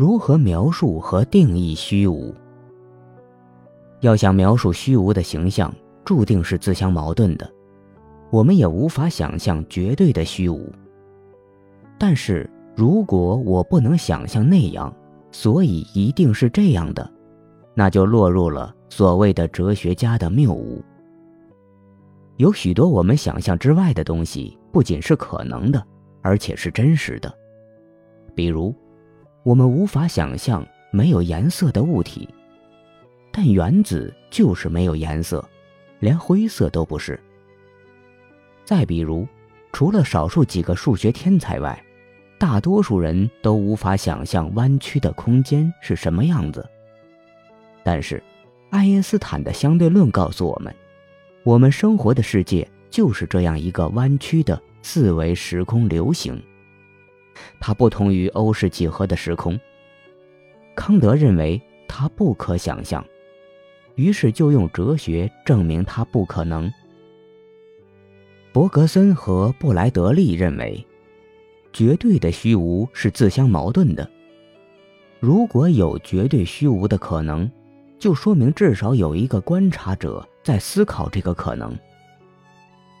如何描述和定义虚无？要想描述虚无的形象，注定是自相矛盾的。我们也无法想象绝对的虚无。但是如果我不能想象那样，所以一定是这样的，那就落入了所谓的哲学家的谬误。有许多我们想象之外的东西，不仅是可能的，而且是真实的。比如，我们无法想象没有颜色的物体，但原子就是没有颜色，连灰色都不是。再比如，除了少数几个数学天才外，大多数人都无法想象弯曲的空间是什么样子。但是，爱因斯坦的相对论告诉我们。我们生活的世界就是这样一个弯曲的四维时空流行，它不同于欧式几何的时空。康德认为它不可想象，于是就用哲学证明它不可能。伯格森和布莱德利认为，绝对的虚无是自相矛盾的。如果有绝对虚无的可能，就说明至少有一个观察者。在思考这个可能，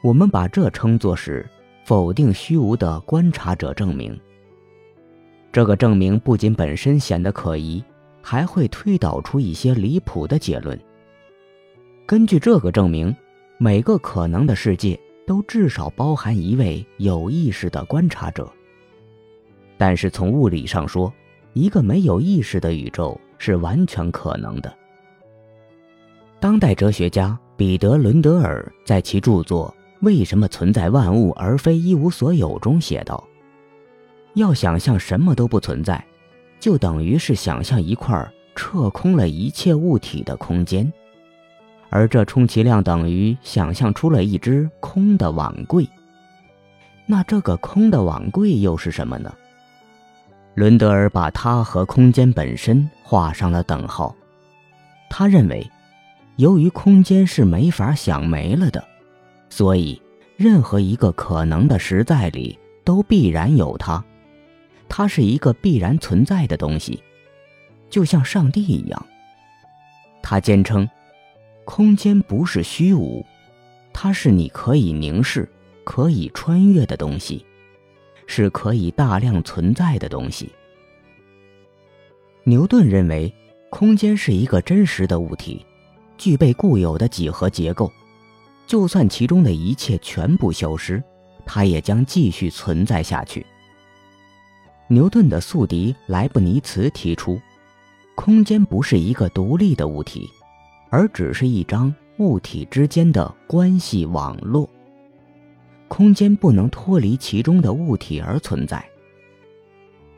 我们把这称作是否定虚无的观察者证明。这个证明不仅本身显得可疑，还会推导出一些离谱的结论。根据这个证明，每个可能的世界都至少包含一位有意识的观察者。但是从物理上说，一个没有意识的宇宙是完全可能的。当代哲学家彼得·伦德尔在其著作《为什么存在万物而非一无所有》中写道：“要想象什么都不存在，就等于是想象一块撤空了一切物体的空间，而这充其量等于想象出了一只空的碗柜。那这个空的碗柜又是什么呢？”伦德尔把它和空间本身画上了等号，他认为。由于空间是没法想没了的，所以任何一个可能的实在里都必然有它，它是一个必然存在的东西，就像上帝一样。他坚称，空间不是虚无，它是你可以凝视、可以穿越的东西，是可以大量存在的东西。牛顿认为，空间是一个真实的物体。具备固有的几何结构，就算其中的一切全部消失，它也将继续存在下去。牛顿的宿敌莱布尼茨提出，空间不是一个独立的物体，而只是一张物体之间的关系网络。空间不能脱离其中的物体而存在。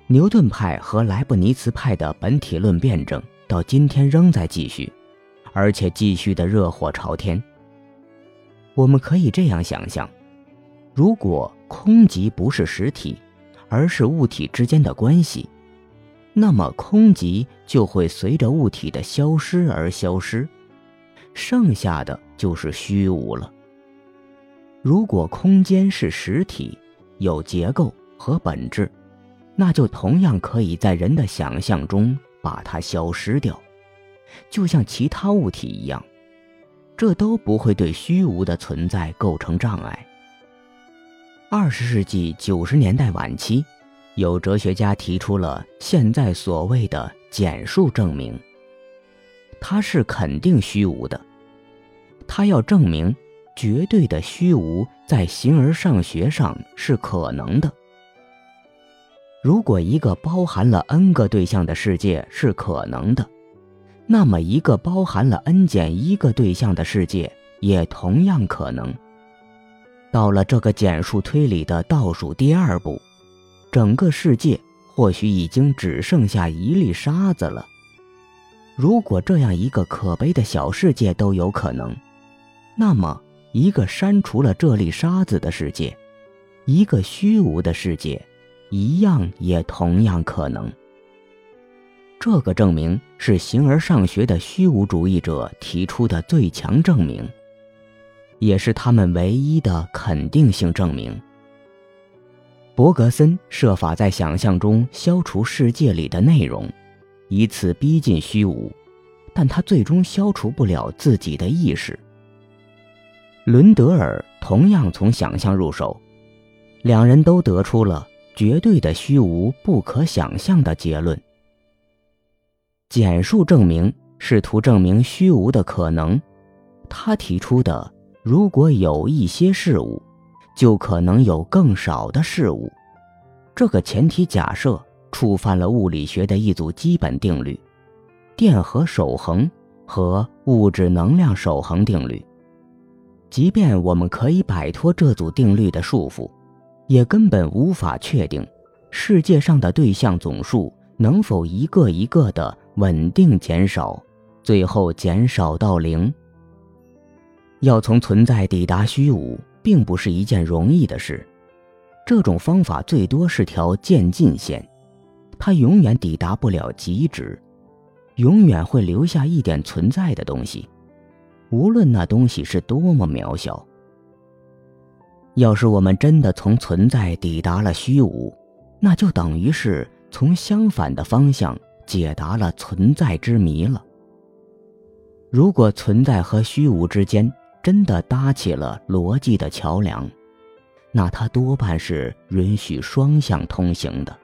牛顿派和莱布尼茨派的本体论辩证到今天仍在继续。而且继续的热火朝天。我们可以这样想象：如果空即不是实体，而是物体之间的关系，那么空即就会随着物体的消失而消失，剩下的就是虚无了。如果空间是实体，有结构和本质，那就同样可以在人的想象中把它消失掉。就像其他物体一样，这都不会对虚无的存在构成障碍。二十世纪九十年代晚期，有哲学家提出了现在所谓的简数证明。它是肯定虚无的，他要证明绝对的虚无在形而上学上是可能的。如果一个包含了 n 个对象的世界是可能的。那么，一个包含了 n 减一个对象的世界也同样可能。到了这个简数推理的倒数第二步，整个世界或许已经只剩下一粒沙子了。如果这样一个可悲的小世界都有可能，那么一个删除了这粒沙子的世界，一个虚无的世界，一样也同样可能。这个证明是形而上学的虚无主义者提出的最强证明，也是他们唯一的肯定性证明。伯格森设法在想象中消除世界里的内容，以此逼近虚无，但他最终消除不了自己的意识。伦德尔同样从想象入手，两人都得出了绝对的虚无不可想象的结论。简述证明试图证明虚无的可能，他提出的如果有一些事物。就可能有更少的事物，这个前提假设触犯了物理学的一组基本定律——电荷守恒和物质能量守恒定律。即便我们可以摆脱这组定律的束缚，也根本无法确定世界上的对象总数能否一个一个的稳定减少，最后减少到零。要从存在抵达虚无。并不是一件容易的事，这种方法最多是条渐进线，它永远抵达不了极值，永远会留下一点存在的东西，无论那东西是多么渺小。要是我们真的从存在抵达了虚无，那就等于是从相反的方向解答了存在之谜了。如果存在和虚无之间，真的搭起了逻辑的桥梁，那它多半是允许双向通行的。